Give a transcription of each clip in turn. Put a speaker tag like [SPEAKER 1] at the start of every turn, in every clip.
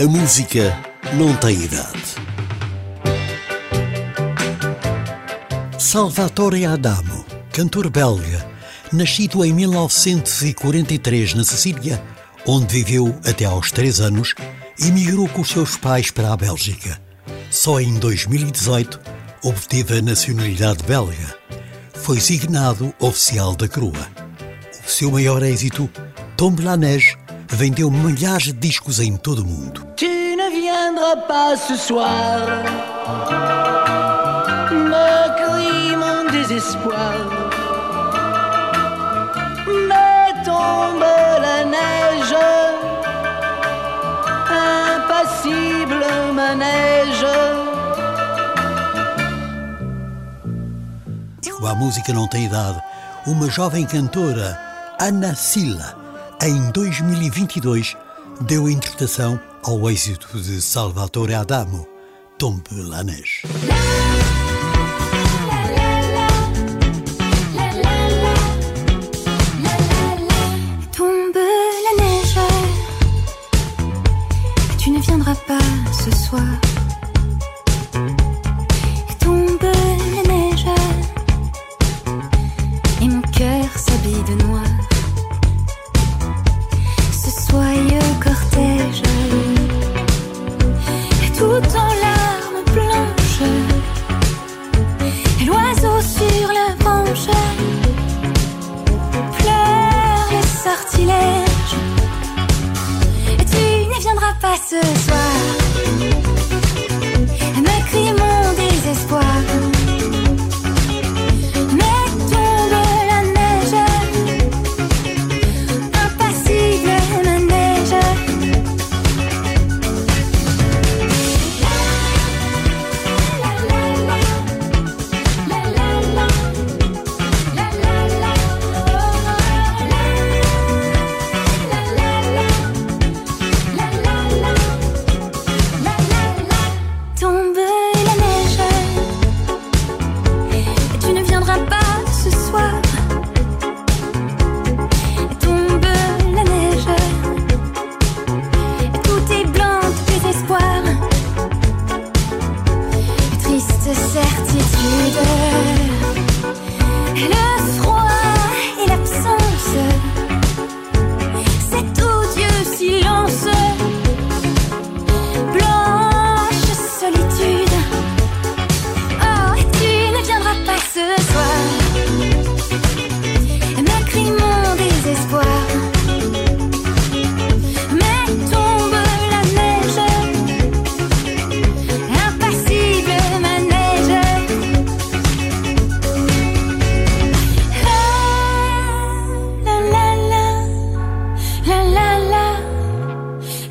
[SPEAKER 1] A música não tem idade. Salvatore Adamo, cantor belga, nascido em 1943 na Sicília, onde viveu até aos 3 anos, emigrou com os seus pais para a Bélgica. Só em 2018 obteve a nacionalidade belga. Foi signado oficial da Crua. O seu maior êxito, Tombe la Neige, vendeu milhares de discos em todo o mundo.
[SPEAKER 2] viendra pas ce soir me crie mon désespoir. Mais tombe la neige, impassible manège.
[SPEAKER 1] A música não tem idade, uma jovem cantora, Ana Silla, em 2022, deu interpretação ao êxito de Salvatore Adamo, Tombe la
[SPEAKER 3] tu ne viendras pas ce soir. 记得。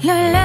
[SPEAKER 3] 랄라